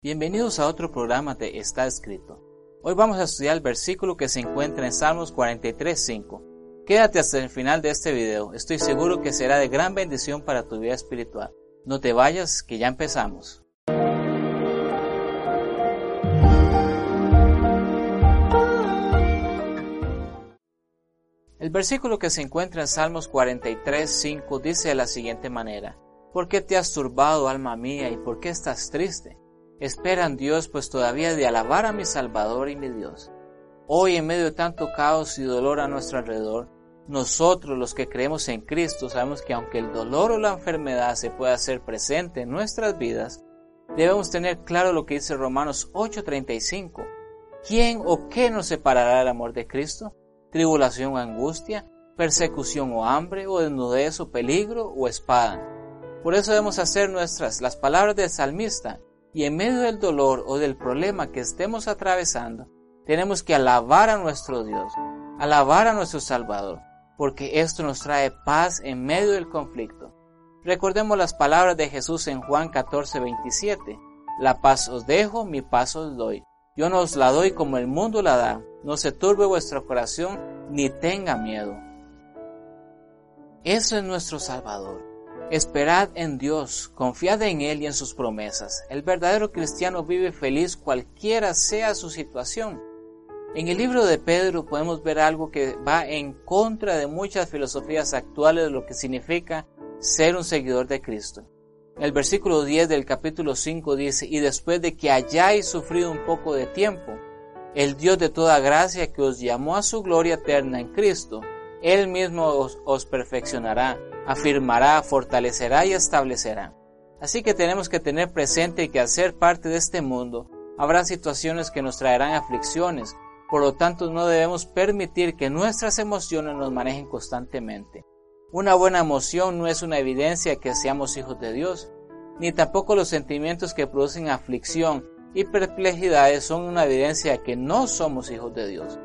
Bienvenidos a otro programa de Está Escrito. Hoy vamos a estudiar el versículo que se encuentra en Salmos 43.5. Quédate hasta el final de este video, estoy seguro que será de gran bendición para tu vida espiritual. No te vayas, que ya empezamos. El versículo que se encuentra en Salmos 43.5 dice de la siguiente manera, ¿Por qué te has turbado, alma mía, y por qué estás triste? Esperan Dios, pues todavía de alabar a mi Salvador y mi Dios. Hoy, en medio de tanto caos y dolor a nuestro alrededor, nosotros los que creemos en Cristo sabemos que aunque el dolor o la enfermedad se pueda hacer presente en nuestras vidas, debemos tener claro lo que dice Romanos 8:35. ¿Quién o qué nos separará del amor de Cristo? ¿Tribulación o angustia? ¿Persecución o hambre? ¿O desnudez o peligro o espada? Por eso debemos hacer nuestras las palabras del salmista y en medio del dolor o del problema que estemos atravesando, tenemos que alabar a nuestro Dios, alabar a nuestro Salvador, porque esto nos trae paz en medio del conflicto. Recordemos las palabras de Jesús en Juan 14, 27. La paz os dejo, mi paz os doy. Yo no os la doy como el mundo la da. No se turbe vuestro corazón, ni tenga miedo. Eso es nuestro Salvador. Esperad en Dios, confiad en Él y en sus promesas. El verdadero cristiano vive feliz cualquiera sea su situación. En el libro de Pedro podemos ver algo que va en contra de muchas filosofías actuales de lo que significa ser un seguidor de Cristo. El versículo 10 del capítulo 5 dice, y después de que hayáis sufrido un poco de tiempo, el Dios de toda gracia que os llamó a su gloria eterna en Cristo, Él mismo os, os perfeccionará afirmará, fortalecerá y establecerá. Así que tenemos que tener presente que al ser parte de este mundo, habrá situaciones que nos traerán aflicciones, por lo tanto no debemos permitir que nuestras emociones nos manejen constantemente. Una buena emoción no es una evidencia que seamos hijos de Dios, ni tampoco los sentimientos que producen aflicción y perplejidades son una evidencia de que no somos hijos de Dios.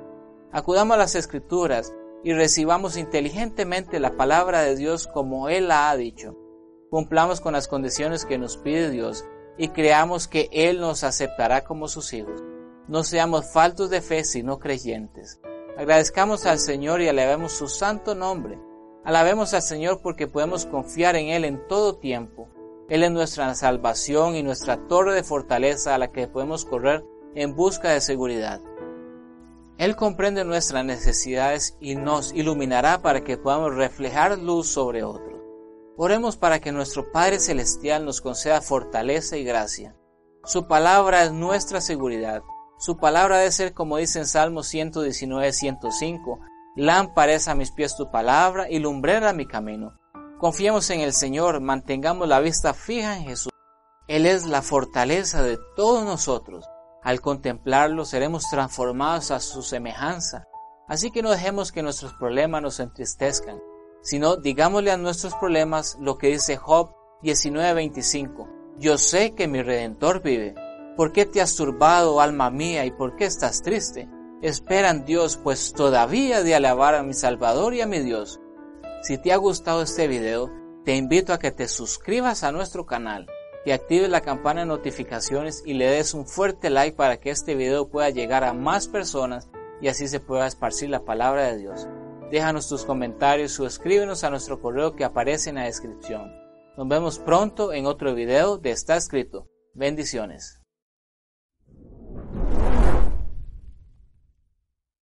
Acudamos a las escrituras y recibamos inteligentemente la palabra de Dios como Él la ha dicho. Cumplamos con las condiciones que nos pide Dios y creamos que Él nos aceptará como sus hijos. No seamos faltos de fe, sino creyentes. Agradezcamos al Señor y alabemos su santo nombre. Alabemos al Señor porque podemos confiar en Él en todo tiempo. Él es nuestra salvación y nuestra torre de fortaleza a la que podemos correr en busca de seguridad. Él comprende nuestras necesidades y nos iluminará para que podamos reflejar luz sobre otros. Oremos para que nuestro Padre Celestial nos conceda fortaleza y gracia. Su palabra es nuestra seguridad. Su palabra debe ser, como dice en Salmo 119, 105, lámpara a mis pies tu palabra y lumbrera mi camino. Confiemos en el Señor, mantengamos la vista fija en Jesús. Él es la fortaleza de todos nosotros. Al contemplarlo seremos transformados a su semejanza. Así que no dejemos que nuestros problemas nos entristezcan, sino digámosle a nuestros problemas lo que dice Job 19:25. Yo sé que mi Redentor vive. ¿Por qué te has turbado, alma mía, y por qué estás triste? Espera Dios, pues todavía de alabar a mi Salvador y a mi Dios. Si te ha gustado este video, te invito a que te suscribas a nuestro canal que actives la campana de notificaciones y le des un fuerte like para que este video pueda llegar a más personas y así se pueda esparcir la palabra de Dios. Déjanos tus comentarios o a nuestro correo que aparece en la descripción. Nos vemos pronto en otro video de Está Escrito. Bendiciones.